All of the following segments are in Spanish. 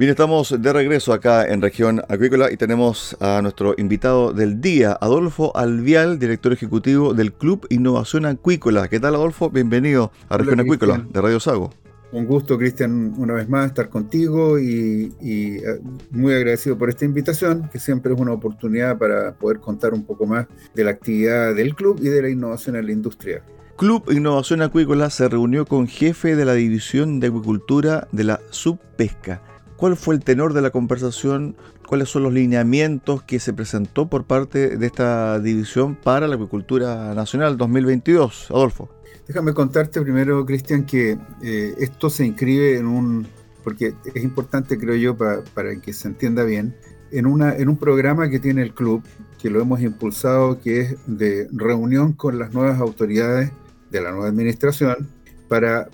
Bien, estamos de regreso acá en región acuícola y tenemos a nuestro invitado del día, Adolfo Alvial, director ejecutivo del Club Innovación Acuícola. ¿Qué tal, Adolfo? Bienvenido a región acuícola de Radio Sago. Un gusto, Cristian, una vez más estar contigo y, y, eh, muy agradecido por esta invitación, que siempre es una oportunidad para poder contar un poco más de la actividad del club y de la innovación en la industria. Club Innovación Acuícola se reunió con jefe de la División de Acuicultura de la Subpesca ¿Cuál fue el tenor de la conversación? ¿Cuáles son los lineamientos que se presentó por parte de esta división para la acuicultura nacional 2022? Adolfo. Déjame contarte primero, Cristian, que eh, esto se inscribe en un, porque es importante, creo yo, para que se entienda bien, en, una, en un programa que tiene el club, que lo hemos impulsado, que es de reunión con las nuevas autoridades de la nueva administración, para,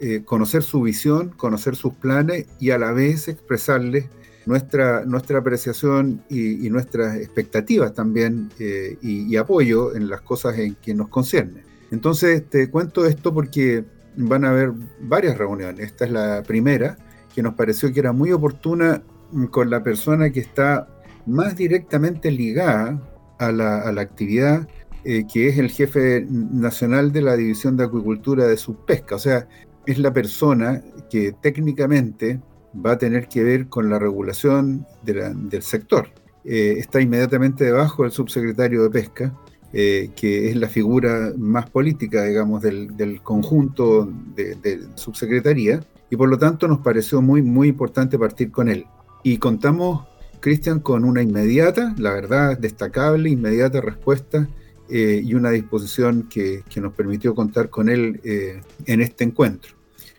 eh, conocer su visión, conocer sus planes y a la vez expresarles nuestra, nuestra apreciación y, nuestras expectativas también eh, y, apoyo en las cosas en que nos concierne. Entonces te cuento esto porque van a haber varias reuniones. Esta es la primera que nos pareció que era muy oportuna con la persona que está más directamente ligada a la, a la actividad eh, que es el jefe nacional de la División de Acuicultura de Subpesca. O sea, es la persona que técnicamente va a tener que ver con la regulación del sector. Eh, está inmediatamente debajo del subsecretario de Pesca, eh, que es la figura más política, digamos, del, conjunto de, de, subsecretaría, y por lo tanto nos pareció muy, muy importante partir con él. Y contamos, Cristian, con una inmediata, la verdad, destacable, inmediata respuesta eh, y una disposición que, nos permitió contar con él eh, en este encuentro,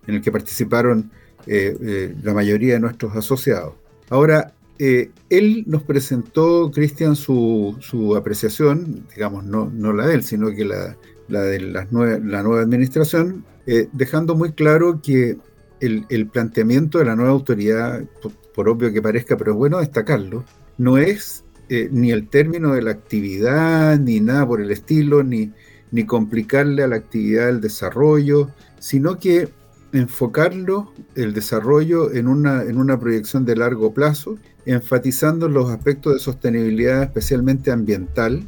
en el que participaron eh, la mayoría de nuestros asociados. Ahora, él nos presentó, Cristian, su, su, apreciación, digamos, no, no, la de él, sino que la, la de la nueva administración, dejando muy claro que el, el, planteamiento de la nueva autoridad, por obvio que parezca, pero es bueno destacarlo, no es eh, ni el término de la actividad, ni nada por el estilo, ni, ni complicarle a la actividad el desarrollo, sino que enfocarlo, el desarrollo, en una, en una proyección de largo plazo, enfatizando los aspectos de sostenibilidad, especialmente ambiental,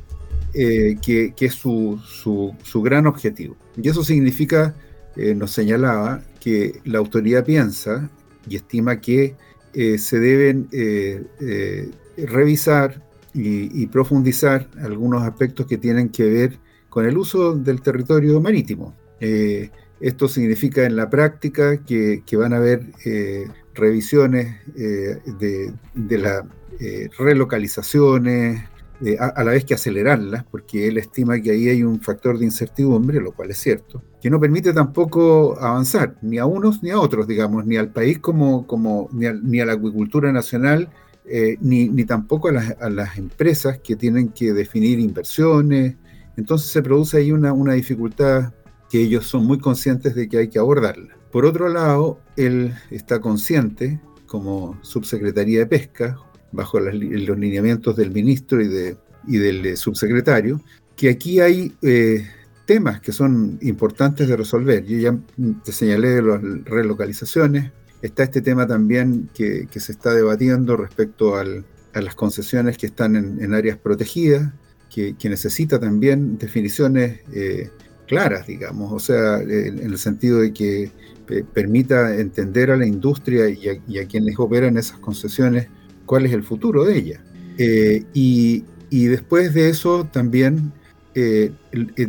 eh, que, que, es su, su, gran objetivo. Y eso significa, eh, nos señalaba, que la autoridad piensa y estima que se deben revisar, y, profundizar algunos aspectos que tienen que ver con el uso del territorio marítimo. Eh, esto significa en la práctica que, van a haber eh, revisiones eh, de, las relocalizaciones, a, a, la vez que acelerarlas, porque él estima que ahí hay un factor de incertidumbre, lo cual es cierto, que no permite tampoco avanzar, ni a unos ni a otros, digamos, ni al país como, como ni, ni a la acuicultura nacional, eh, ni, ni, tampoco a las, a las, empresas que tienen que definir inversiones. Entonces se produce ahí una, una, dificultad que ellos son muy conscientes de que hay que abordarla. Por otro lado, él está consciente, como subsecretaría de Pesca, bajo los lineamientos del ministro y de, y del subsecretario, que aquí hay temas que son importantes de resolver. Yo ya te señalé de las relocalizaciones, está este tema también que, se está debatiendo respecto a las concesiones que están en, áreas protegidas, que, necesita también definiciones eh, claras, digamos, o sea, en, el sentido de que permita entender a la industria y a, quienes operan esas concesiones cuál es el futuro de ella. Eh, y, y después de eso también eh,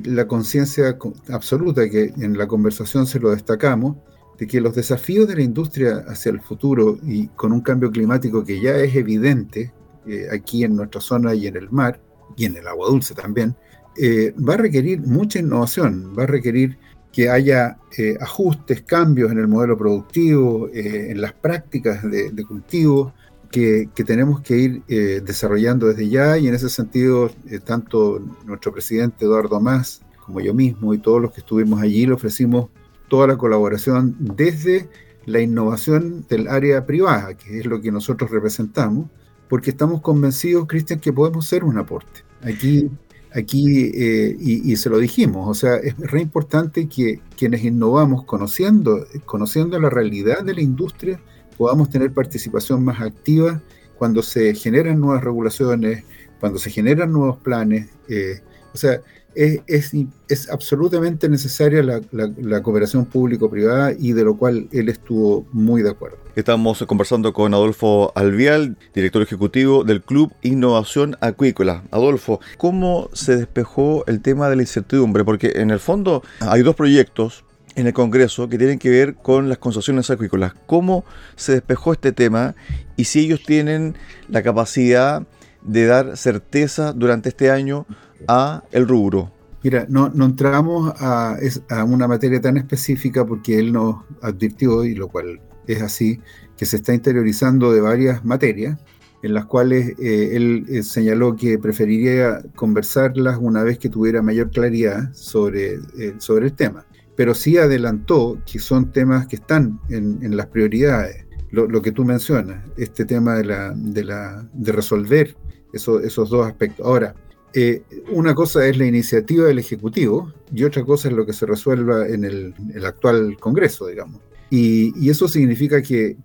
la conciencia absoluta, que en la conversación se lo destacamos, de que los desafíos de la industria hacia el futuro y con un cambio climático que ya es evidente eh, aquí en nuestra zona y en el mar, y en el agua dulce también, eh, va a requerir mucha innovación, va a requerir que haya ajustes, cambios en el modelo productivo, en las prácticas de, de cultivo, que, tenemos que ir eh, desarrollando desde ya. Y en ese sentido eh, tanto nuestro presidente Eduardo Más como yo mismo y todos los que estuvimos allí le ofrecimos toda la colaboración desde la innovación del área privada, que es lo que nosotros representamos, porque estamos convencidos, Cristian, que podemos ser un aporte. Aquí, aquí eh, y, y, se lo dijimos, o sea, es re importante que quienes innovamos conociendo, conociendo la realidad de la industria, podamos tener participación más activa cuando se generan nuevas regulaciones, cuando se generan nuevos planes. Eh, o sea, es, es, absolutamente necesaria la, la, cooperación público-privada y de lo cual él estuvo muy de acuerdo. Estamos conversando con Adolfo Alvial, director ejecutivo del Club Innovación Acuícola. Adolfo, ¿cómo se despejó el tema de la incertidumbre? Porque en el fondo hay dos proyectos en el Congreso que tienen que ver con las concesiones acuícolas. ¿Cómo se despejó este tema y si ellos tienen la capacidad de dar certeza durante este año a el rubro? Mira, no, no entramos a, a, una materia tan específica porque él nos advirtió, y lo cual es así, que se está interiorizando de varias materias en las cuales eh, él eh, señaló que preferiría conversarlas una vez que tuviera mayor claridad sobre, eh, sobre el tema pero sí adelantó que son temas que están en, las prioridades. Lo, que tú mencionas, este tema de, la, de, la, de resolver esos dos aspectos. Ahora, eh, una cosa es la iniciativa del Ejecutivo y otra cosa es lo que se resuelva en el, actual Congreso, digamos. Y, eso significa que,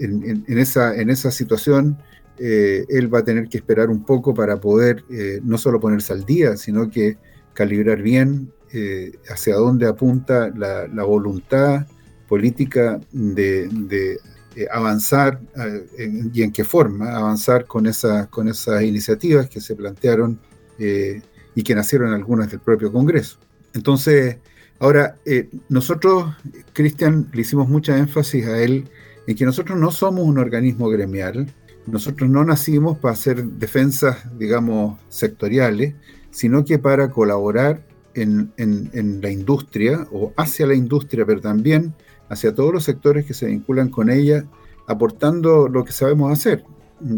en, esa, situación eh, él va a tener que esperar un poco para poder eh, no solo ponerse al día, sino que calibrar bien hacia dónde apunta la, voluntad política de, avanzar y en qué forma avanzar con, esa, con esas iniciativas que se plantearon y que nacieron algunas del propio Congreso. Entonces, ahora, nosotros, Cristian, le hicimos mucha énfasis a él en que nosotros no somos un organismo gremial, nosotros no nacimos para hacer defensas, digamos, sectoriales, sino que para colaborar en, la industria o hacia la industria, pero también hacia todos los sectores que se vinculan con ella, aportando lo que sabemos hacer,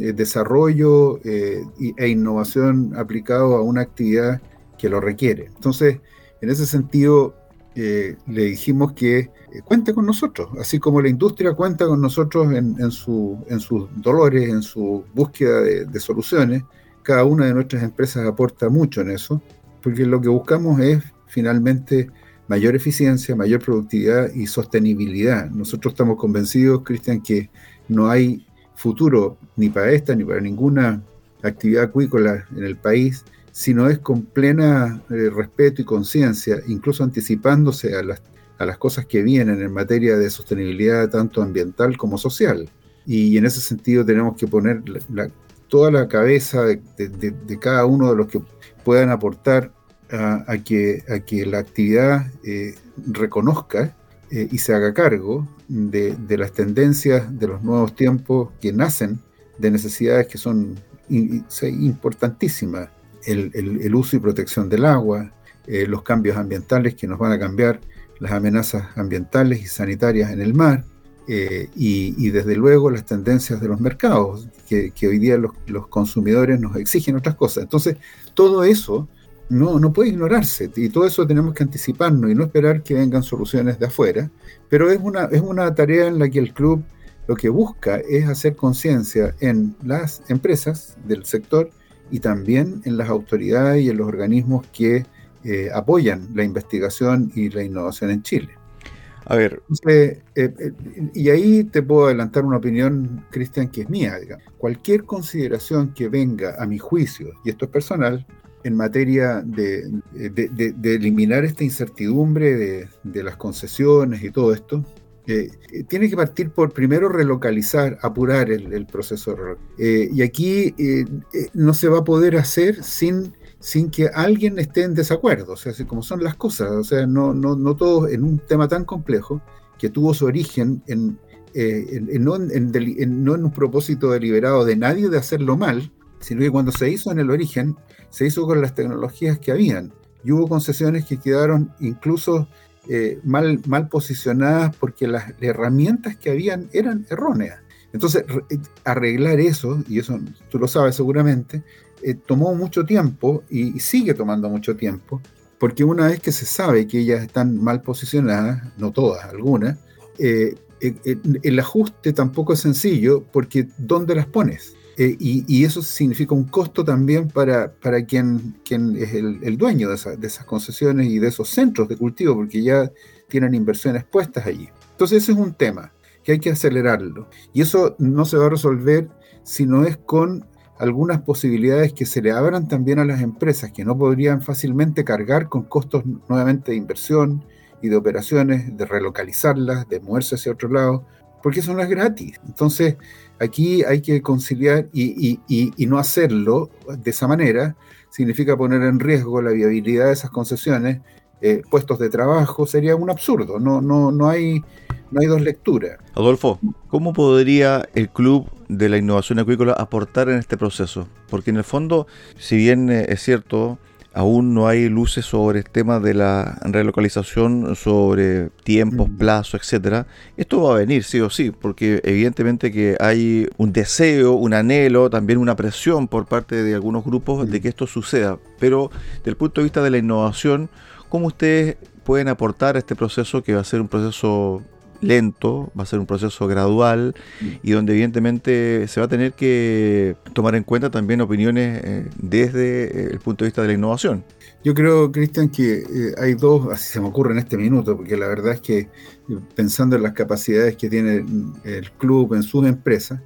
eh, desarrollo eh, e innovación aplicado a una actividad que lo requiere. Entonces, en ese sentido, eh, le dijimos que cuente con nosotros, así como la industria cuenta con nosotros en, su, en sus dolores, en su búsqueda de soluciones. Cada una de nuestras empresas aporta mucho en eso porque lo que buscamos es finalmente mayor eficiencia, mayor productividad y sostenibilidad. Nosotros estamos convencidos, Cristian, que no hay futuro ni para esta ni para ninguna actividad acuícola en el país si no es con plena eh, respeto y conciencia, incluso anticipándose a las, cosas que vienen en materia de sostenibilidad tanto ambiental como social. Y en ese sentido tenemos que poner toda la cabeza de, cada uno de los que puedan aportar a, que, a que, la actividad eh, reconozca eh, y se haga cargo de, las tendencias de los nuevos tiempos que nacen de necesidades que son importantísimas. El, uso y protección del agua, eh, los cambios ambientales que nos van a cambiar las amenazas ambientales y sanitarias en el mar, y, desde luego las tendencias de los mercados, que, hoy día los, los, consumidores nos exigen otras cosas. Entonces, todo eso no, no puede ignorarse y todo eso tenemos que anticiparnos y no esperar que vengan soluciones de afuera, pero es una, es una tarea en la que el club lo que busca es hacer conciencia en las empresas del sector y también en las autoridades y en los organismos que eh, apoyan la investigación y la innovación en Chile. A ver. Eh, eh, y ahí te puedo adelantar una opinión, Cristian, que es mía. Cualquier consideración que venga a mi juicio, y esto es personal, en materia de, eliminar esta incertidumbre de, las concesiones y todo esto, tiene que partir por primero relocalizar, apurar el, proceso. y aquí no se va a poder hacer sin sin que alguien esté en desacuerdo, o sea, como son las cosas, o sea, no, no, no todo en un tema tan complejo que tuvo su origen en, eh, no, en, un propósito deliberado de nadie de hacerlo mal, sino que cuando se hizo en el origen, se hizo con las tecnologías que habían. Y hubo concesiones que quedaron incluso eh, mal, mal posicionadas porque las herramientas que habían eran erróneas. Entonces, eh, arreglar eso, y eso tú lo sabes seguramente, eh, tomó mucho tiempo y, sigue tomando mucho tiempo, porque una vez que se sabe que ellas están mal posicionadas, no todas, algunas, el ajuste tampoco es sencillo, porque ¿dónde las pones? Y, eso significa un costo también para, para quien, quien es el, dueño de, de, esas concesiones y de esos centros de cultivo, porque ya tienen inversiones puestas allí. Entonces ese es un tema que hay que acelerarlo. Y eso no se va a resolver si no es con algunas posibilidades que se le abran también a las empresas que no podrían fácilmente cargar con costos nuevamente de inversión y de operaciones, de relocalizarlas, de moverse hacia otro lado, porque son las gratis. Entonces, aquí hay que conciliar y, no hacerlo de esa manera significa poner en riesgo la viabilidad de esas concesiones, eh, puestos de trabajo, sería un absurdo. No, no, no hay no hay dos lecturas. Adolfo, ¿cómo podría el Club de la Innovación Acuícola aportar en este proceso? Porque en el fondo, si bien eh, es cierto, aún no hay luces sobre el tema de la relocalización, sobre tiempos, plazos, etcétera. Esto va a venir sí o sí, porque evidentemente que hay un deseo, un anhelo, también una presión por parte de algunos grupos de que esto suceda. Pero desde el punto de vista de la innovación, ¿cómo ustedes pueden aportar a este proceso que va a ser un proceso lento, va a ser un proceso gradual mm. y donde evidentemente se va a tener que tomar en cuenta también opiniones eh, desde eh, el punto de vista de la innovación. Yo creo, Cristian, que eh, hay dos, así se me ocurre en este minuto, porque la verdad es que pensando en las capacidades que tiene el club en sus empresas,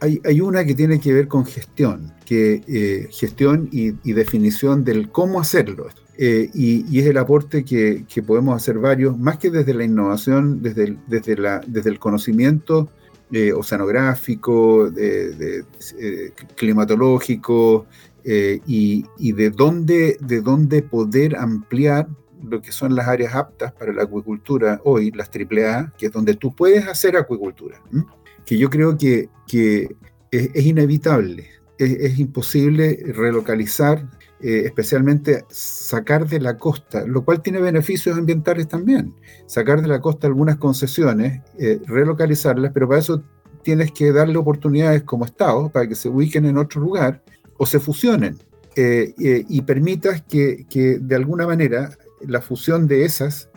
hay, hay, una que tiene que ver con gestión, que gestión y, y definición del cómo hacerlo. Eh, y, es el aporte que, podemos hacer varios, más que desde la innovación, desde el, desde la, desde el conocimiento eh, oceanográfico, eh, climatológico, y, de, dónde, de dónde poder ampliar lo que son las áreas aptas para la acuicultura hoy, las AAA, que es donde tú puedes hacer acuicultura, que yo creo que, que es, inevitable, es imposible relocalizar eh, especialmente sacar de la costa, lo cual tiene beneficios ambientales también, sacar de la costa algunas concesiones, eh, relocalizarlas, pero para eso tienes que darle oportunidades como Estado para que se ubiquen en otro lugar o se fusionen eh, y permitas que, que, de alguna manera la fusión de esas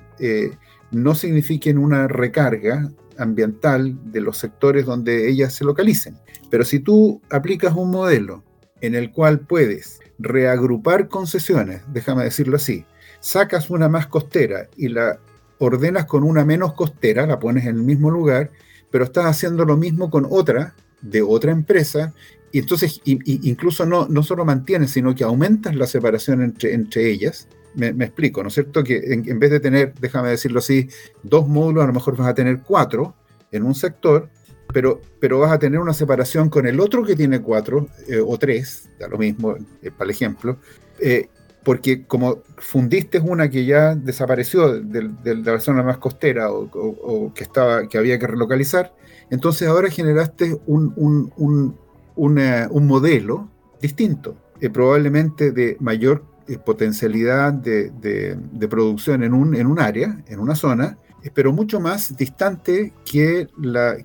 no signifique una recarga ambiental de los sectores donde ellas se localicen. Pero si tú aplicas un modelo en el cual puedes reagrupar concesiones, déjame decirlo así, sacas una más costera y la ordenas con una menos costera, la pones en el mismo lugar, pero estás haciendo lo mismo con otra de otra empresa, y entonces incluso no, no solo mantienes, sino que aumentas la separación entre, entre ellas. Me, explico, ¿no es cierto? Que en, vez de tener, déjame decirlo así, dos módulos, a lo mejor vas a tener cuatro en un sector, pero, pero vas a tener una separación con el otro que tiene cuatro eh, o tres, da lo mismo, eh, para el ejemplo, eh, porque como fundiste una que ya desapareció de, la zona más costera o, que, estaba, que había que relocalizar, entonces ahora generaste un, un, un, modelo distinto, probablemente de mayor potencialidad de, de, producción en un, en un área, en una zona, pero mucho más distante que la,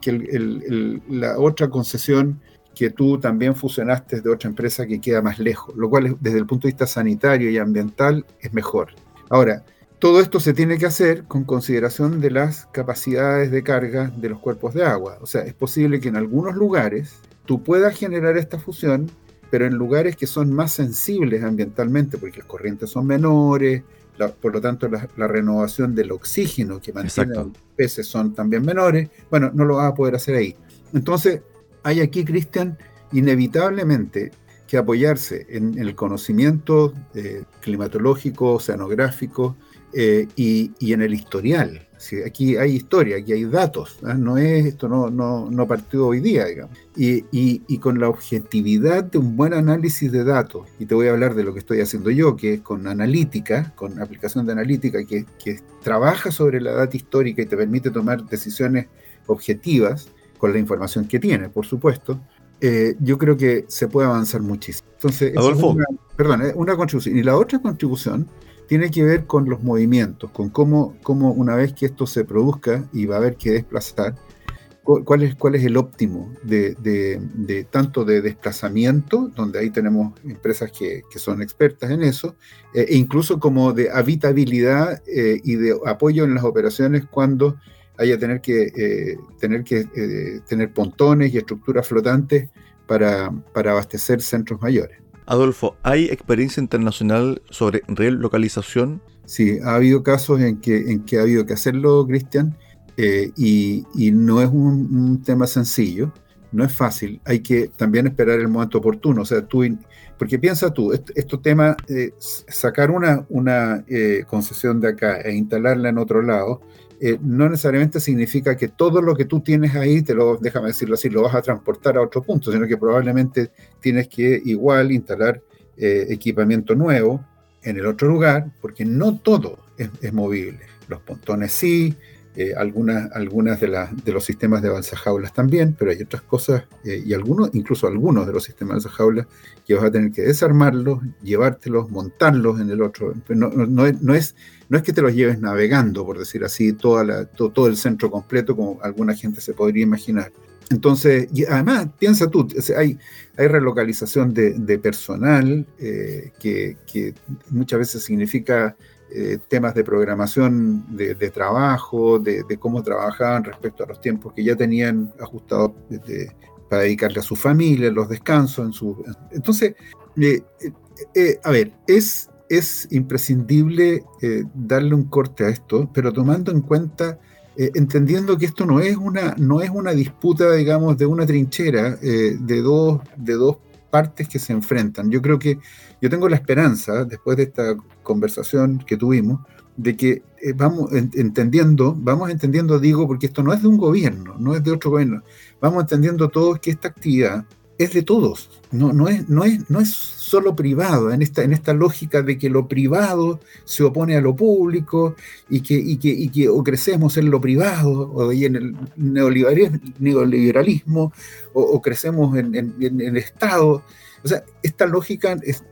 la otra concesión que tú también fusionaste de otra empresa que queda más lejos, lo cual desde el punto de vista sanitario y ambiental es mejor. Ahora, todo esto se tiene que hacer con consideración de las capacidades de carga de los cuerpos de agua. O sea, es posible que en algunos lugares tú puedas generar esta fusión, pero en lugares que son más sensibles ambientalmente, porque las corrientes son menores, por lo tanto la, renovación del oxígeno que mantienen los peces son también menores, bueno, no lo vas a poder hacer ahí. Entonces, hay aquí, Cristian, inevitablemente que apoyarse en, el conocimiento eh, climatológico, oceanográfico eh, y, en el historial. Aquí hay historia, aquí hay datos, ¿ah? no es esto no, no, no partió hoy día, digamos. Y, y, con la objetividad de un buen análisis de datos, y te voy a hablar de lo que estoy haciendo yo, que es con analítica, con aplicación de analítica, que, que trabaja sobre la data histórica y te permite tomar decisiones objetivas con la información que tiene, por supuesto, eh, yo creo que se puede avanzar muchísimo. Entonces, una, perdón, una contribución. Y la otra contribución tiene que ver con los movimientos, con cómo, cómo una vez que esto se produzca y va a haber que desplazar, cuál es, cuál es el óptimo de, de, tanto de desplazamiento, donde ahí tenemos empresas que, que son expertas en eso, eh, e incluso como de habitabilidad eh, y de apoyo en las operaciones cuando haya tener que, eh, tener, que tener pontones y estructuras flotantes para, para abastecer centros mayores. Adolfo, ¿hay experiencia internacional sobre relocalización? Sí, ha habido casos en que, en que ha habido que hacerlo, Cristian, eh, y, y, no es un, tema sencillo, no es fácil, hay que también esperar el momento oportuno, o sea, tú, porque piensa tú, este, tema, sacar una, una concesión de acá e instalarla en otro lado, eh, no necesariamente significa que todo lo que tú tienes ahí, te lo, déjame decirlo así, lo vas a transportar a otro punto, sino que probablemente tienes que igual instalar eh, equipamiento nuevo en el otro lugar, porque no todo es movible. Los pontones sí, eh, algunas, algunas de, de los sistemas de avanzajaulas también, pero hay otras cosas, eh, y algunos, incluso algunos de los sistemas de avanzajaulas, que vas a tener que desarmarlos, llevártelos, montarlos en el otro. No, no, es, no, es, no es que te los lleves navegando, por decir así, toda la, todo el centro completo, como alguna gente se podría imaginar. Entonces, y además, piensa tú, hay, hay relocalización de, personal eh, que, muchas veces significa eh, temas de programación de, trabajo, de, cómo trabajaban respecto a los tiempos que ya tenían ajustados para dedicarle a su familia, los descansos. En su, entonces, eh, eh, a ver, es, es imprescindible darle un corte a esto, pero tomando en cuenta, entendiendo que esto no es una, no es una disputa, digamos, de una trinchera de, dos, de dos partes que se enfrentan. Yo creo que yo tengo la esperanza, después de esta conversación que tuvimos, de que eh, vamos entendiendo, vamos entendiendo, digo, porque esto no es de un gobierno, no es de otro gobierno, vamos entendiendo todos que esta actividad es de todos, no, no, es, no, es, no es solo privado, en esta, en esta lógica de que lo privado se opone a lo público y que, y que, y que o crecemos en lo privado o en el neoliberalismo o, crecemos en, en, el Estado. O sea, esta lógica es,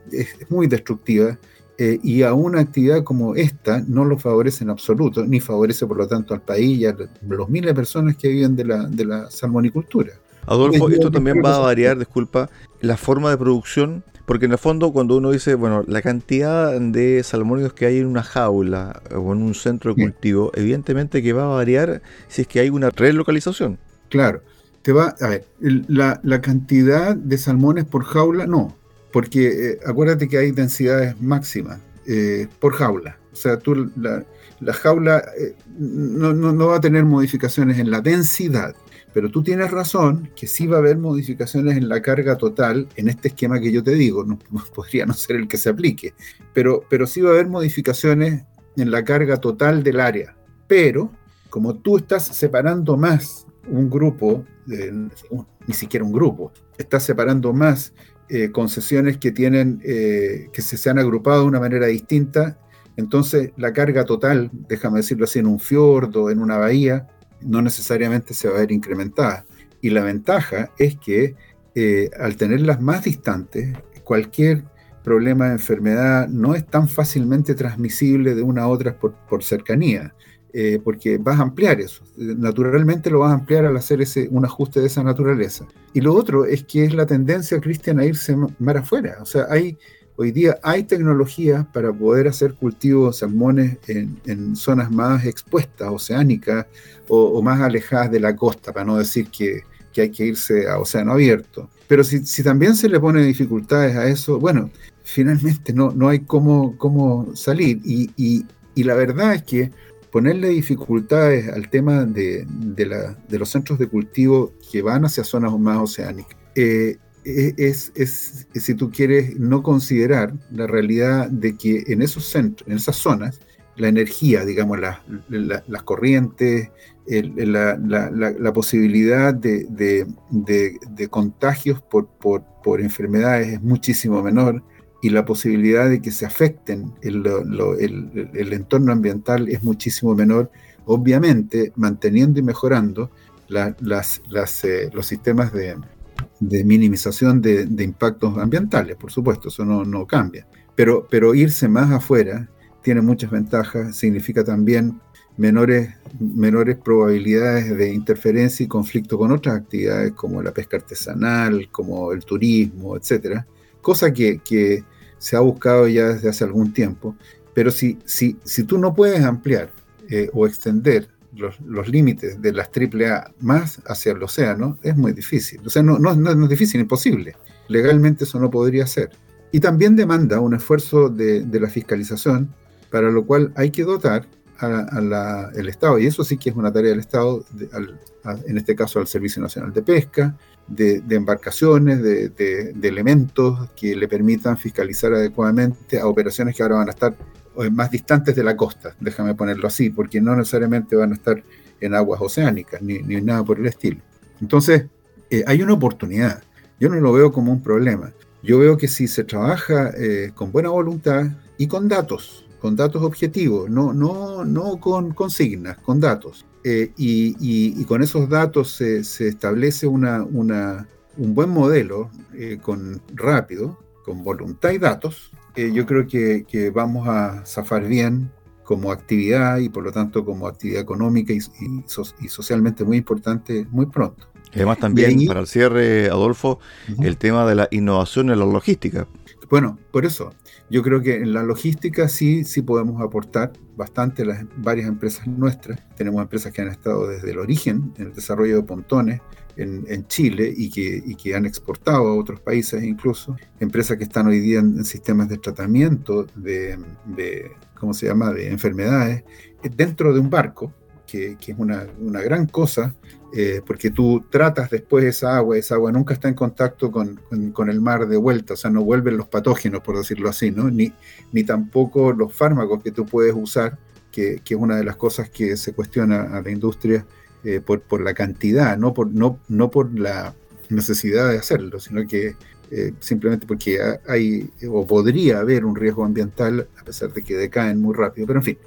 muy destructiva eh, y a una actividad como esta no lo favorece en absoluto, ni favorece por lo tanto al país y a los miles de personas que viven de la, de la salmonicultura. Adolfo, esto también va a variar, disculpa, la forma de producción, porque en el fondo cuando uno dice, bueno, la cantidad de salmónidos que hay en una jaula o en un centro de cultivo, evidentemente que va a variar si es que hay una relocalización. Claro, te va, a ver, la, cantidad de salmones por jaula, no, porque eh, acuérdate que hay densidades máximas eh, por jaula. O sea, tú la, jaula eh, no, no, va a tener modificaciones en la densidad. Pero tú tienes razón que sí va a haber modificaciones en la carga total en este esquema que yo te digo, no, podría no ser el que se aplique, pero, sí va a haber modificaciones en la carga total del área. Pero como tú estás separando más un grupo, ni siquiera un grupo, estás separando más eh, concesiones que tienen, eh, que se, se han agrupado de una manera distinta, entonces la carga total, déjame decirlo así, en un fiordo, en una bahía, no necesariamente se va a ver incrementada. Y la ventaja es que eh, al tenerlas más distantes, cualquier problema de enfermedad no es tan fácilmente transmisible de una a otra por, cercanía, eh, porque vas a ampliar eso. Naturalmente lo vas a ampliar al hacer ese, un ajuste de esa naturaleza. Y lo otro es que es la tendencia, Cristian, a irse más afuera. O sea, hay Hoy día hay tecnologías para poder hacer cultivos de salmones en, zonas más expuestas, oceánicas o, más alejadas de la costa, para no decir que, que hay que irse a océano abierto. Pero si, también se le pone dificultades a eso, bueno, finalmente no, no hay cómo, cómo salir. Y, y, la verdad es que ponerle dificultades al tema de, de, los centros de cultivo que van hacia zonas más oceánicas eh, es, es, si tú quieres, no considerar la realidad de que en esos centros, en esas zonas, la energía, digamos, la, la, las corrientes, la, la, posibilidad de, de, de, contagios por, por, por, enfermedades es muchísimo menor y la posibilidad de que se afecten el, el, el entorno ambiental es muchísimo menor, obviamente manteniendo y mejorando las, las, eh, los sistemas de, de minimización de, de, impactos ambientales, por supuesto, eso no, no cambia. Pero, pero irse más afuera tiene muchas ventajas, significa también menores, menores probabilidades de interferencia y conflicto con otras actividades como la pesca artesanal, como el turismo, etcétera, cosa que, que se ha buscado ya desde hace algún tiempo. Pero si, si, si tú no puedes ampliar eh, o extender los, límites de las AAA más hacia el océano, es muy difícil. O sea, no, no, no, es difícil, imposible. Legalmente eso no podría ser. Y también demanda un esfuerzo de, de la fiscalización, para lo cual hay que dotar al Estado, y eso sí que es una tarea del Estado, en este caso al Servicio Nacional de Pesca, de, embarcaciones, de, de, elementos que le permitan fiscalizar adecuadamente a operaciones que ahora van a estar más distantes de la costa, déjame ponerlo así, porque no necesariamente van a estar en aguas oceánicas, ni, ni nada por el estilo. Entonces, eh, hay una oportunidad. Yo no lo veo como un problema. Yo veo que si se trabaja eh, con buena voluntad y con datos, con datos objetivos, no, no, no con consignas, con datos. Eh, y, y, y, con esos datos se, se establece una, una, un buen modelo eh, con rápido, con voluntad y datos. Eh, yo creo que, que, vamos a zafar bien como actividad y por lo tanto como actividad económica y, y, so, y socialmente muy importante muy pronto. Además también, ahí, para el cierre, Adolfo, uh -huh. el tema de la innovación en la logística. Bueno, por eso, yo creo que en la logística sí, sí podemos aportar bastante las varias empresas nuestras. Tenemos empresas que han estado desde el origen en el desarrollo de pontones en, Chile y que, y que, han exportado a otros países incluso. Empresas que están hoy día en, en sistemas de tratamiento de, de, ¿cómo se llama?, de enfermedades dentro de un barco, que, que es una, una, gran cosa, eh, porque tú tratas después esa agua, esa agua nunca está en contacto con, con, el mar de vuelta, o sea, no vuelven los patógenos, por decirlo así, ¿no? ni, ni tampoco los fármacos que tú puedes usar, que, que, es una de las cosas que se cuestiona a la industria eh, por, por, la cantidad, no por, no, no por la necesidad de hacerlo, sino que eh, simplemente porque hay o podría haber un riesgo ambiental a pesar de que decaen muy rápido, pero en fin,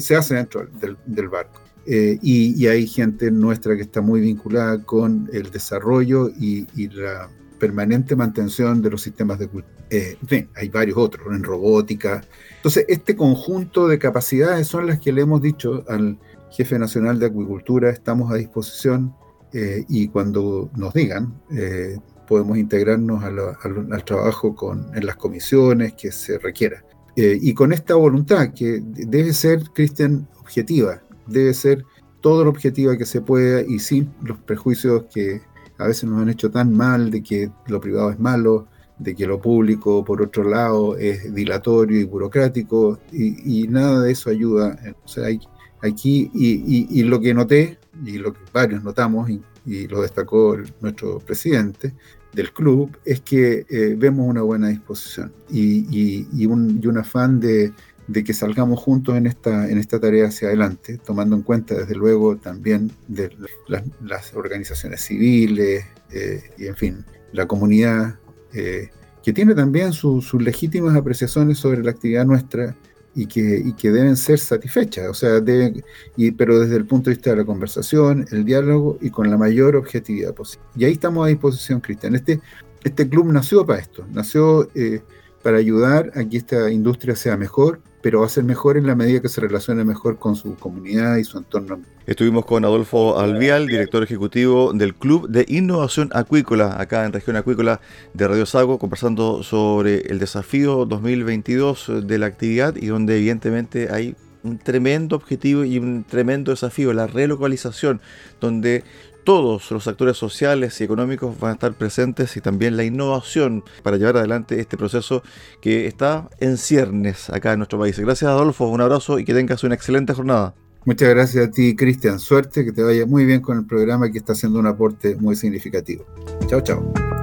se hace dentro del, del barco. Eh, y, y, hay gente nuestra que está muy vinculada con el desarrollo y, y la permanente mantención de los sistemas de cultura. Eh, hay varios otros, en robótica. Entonces, este conjunto de capacidades son las que le hemos dicho al jefe nacional de acuicultura, estamos a disposición eh, y cuando nos digan, eh, podemos integrarnos a la, al, al, trabajo con, en las comisiones que se requiera. y con esta voluntad que debe ser, Cristian, objetiva, debe ser todo lo objetiva que se pueda y sin los prejuicios que a veces nos han hecho tan mal de que lo privado es malo, de que lo público, por otro lado, es dilatorio y burocrático, y, y nada de eso ayuda. O sea, hay, aquí, y, y, y, lo que noté, y lo que varios notamos, y, lo destacó el, nuestro presidente del club, es que eh, vemos una buena disposición y, un, un afán de, de que salgamos juntos en esta, en esta tarea hacia adelante, tomando en cuenta desde luego también de las, organizaciones civiles eh, y en fin, la comunidad eh, que tiene también su, sus legítimas apreciaciones sobre la actividad nuestra y que, y que deben ser satisfechas, o sea, deben, y, pero desde el punto de vista de la conversación, el diálogo y con la mayor objetividad posible. Y ahí estamos a disposición, Cristian. Este, este club nació para esto, nació eh, para ayudar a que esta industria sea mejor, pero va a ser mejor en la medida que se relacione mejor con su comunidad y su entorno. Estuvimos con Adolfo Alvial, director ejecutivo del Club de Innovación Acuícola, acá en Región Acuícola de Radio Sago, conversando sobre el desafío 2022 de la actividad y donde evidentemente hay un tremendo objetivo y un tremendo desafío, la relocalización, donde todos los actores sociales y económicos van a estar presentes y también la innovación para llevar adelante este proceso que está en ciernes acá en nuestro país. Gracias Adolfo, un abrazo y que tengas una excelente jornada. Muchas gracias a ti, Cristian. Suerte, que te vaya muy bien con el programa que está haciendo un aporte muy significativo. Chao, chao.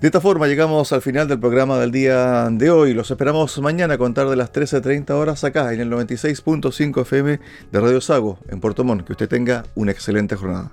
De esta forma llegamos al final del programa del día de hoy. Los esperamos mañana a contar de las 13.30 horas acá en el 96.5 FM de Radio Sago en Puerto Montt. Que usted tenga una excelente jornada.